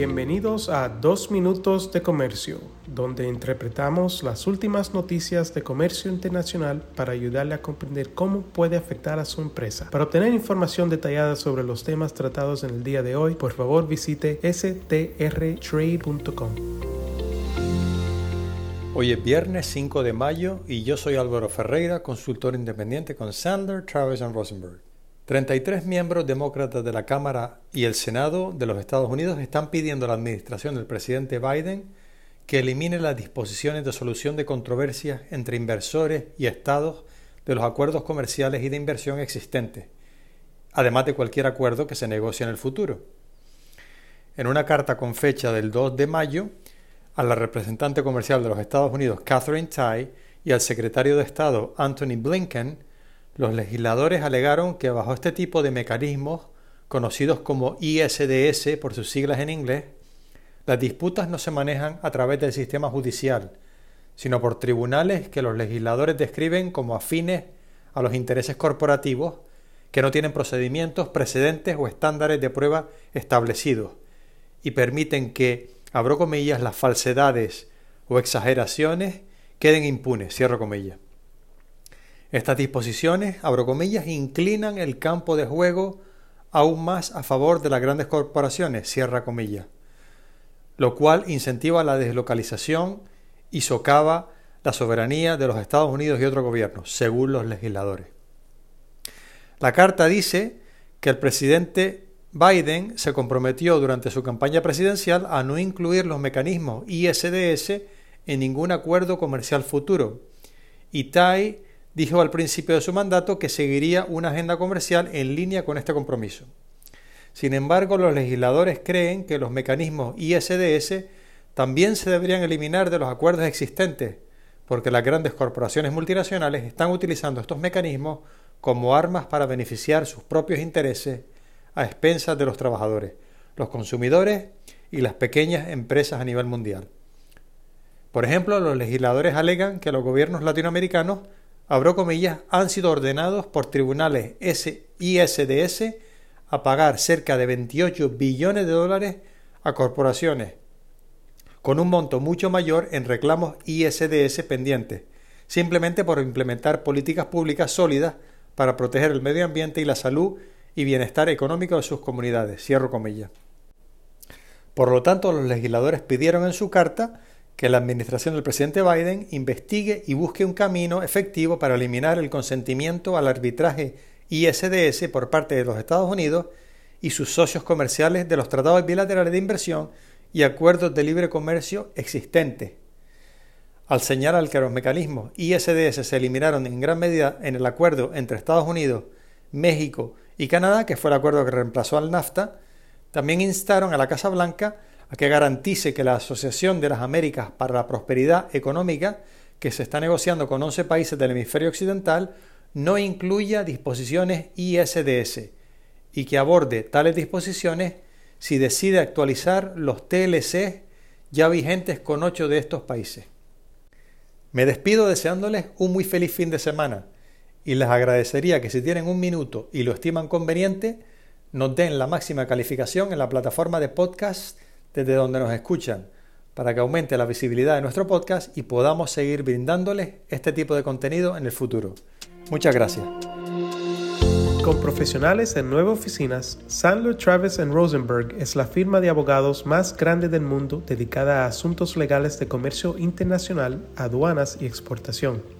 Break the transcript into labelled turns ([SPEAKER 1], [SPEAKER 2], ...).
[SPEAKER 1] Bienvenidos a Dos Minutos de Comercio, donde interpretamos las últimas noticias de comercio internacional para ayudarle a comprender cómo puede afectar a su empresa. Para obtener información detallada sobre los temas tratados en el día de hoy, por favor visite strtrade.com.
[SPEAKER 2] Hoy es viernes 5 de mayo y yo soy Álvaro Ferreira, consultor independiente con Sandler, Travis Rosenberg. 33 miembros demócratas de la Cámara y el Senado de los Estados Unidos están pidiendo a la administración del presidente Biden que elimine las disposiciones de solución de controversias entre inversores y estados de los acuerdos comerciales y de inversión existentes, además de cualquier acuerdo que se negocie en el futuro. En una carta con fecha del 2 de mayo, a la representante comercial de los Estados Unidos, Catherine Tai, y al secretario de Estado, Anthony Blinken, los legisladores alegaron que bajo este tipo de mecanismos, conocidos como ISDS por sus siglas en inglés, las disputas no se manejan a través del sistema judicial, sino por tribunales que los legisladores describen como afines a los intereses corporativos que no tienen procedimientos, precedentes o estándares de prueba establecidos y permiten que, abro comillas, las falsedades o exageraciones queden impunes, cierro comillas. Estas disposiciones, abro comillas, inclinan el campo de juego aún más a favor de las grandes corporaciones, cierra comillas, lo cual incentiva la deslocalización y socava la soberanía de los Estados Unidos y otros gobiernos, según los legisladores. La carta dice que el presidente Biden se comprometió durante su campaña presidencial a no incluir los mecanismos ISDS en ningún acuerdo comercial futuro. Y Tai dijo al principio de su mandato que seguiría una agenda comercial en línea con este compromiso. Sin embargo, los legisladores creen que los mecanismos ISDS también se deberían eliminar de los acuerdos existentes, porque las grandes corporaciones multinacionales están utilizando estos mecanismos como armas para beneficiar sus propios intereses a expensas de los trabajadores, los consumidores y las pequeñas empresas a nivel mundial. Por ejemplo, los legisladores alegan que los gobiernos latinoamericanos abro comillas, han sido ordenados por tribunales ISDS a pagar cerca de 28 billones de dólares a corporaciones, con un monto mucho mayor en reclamos ISDS pendientes, simplemente por implementar políticas públicas sólidas para proteger el medio ambiente y la salud y bienestar económico de sus comunidades. Cierro comillas. Por lo tanto, los legisladores pidieron en su carta que la administración del presidente Biden investigue y busque un camino efectivo para eliminar el consentimiento al arbitraje ISDS por parte de los Estados Unidos y sus socios comerciales de los tratados bilaterales de inversión y acuerdos de libre comercio existentes. Al señalar que los mecanismos ISDS se eliminaron en gran medida en el acuerdo entre Estados Unidos, México y Canadá, que fue el acuerdo que reemplazó al NAFTA, también instaron a la Casa Blanca a que garantice que la Asociación de las Américas para la Prosperidad Económica, que se está negociando con 11 países del hemisferio occidental, no incluya disposiciones ISDS y que aborde tales disposiciones si decide actualizar los TLC ya vigentes con ocho de estos países. Me despido deseándoles un muy feliz fin de semana y les agradecería que si tienen un minuto y lo estiman conveniente, nos den la máxima calificación en la plataforma de podcast desde donde nos escuchan para que aumente la visibilidad de nuestro podcast y podamos seguir brindándoles este tipo de contenido en el futuro. Muchas gracias.
[SPEAKER 1] Con profesionales en nueve oficinas, Sandler Travis Rosenberg es la firma de abogados más grande del mundo dedicada a asuntos legales de comercio internacional, aduanas y exportación.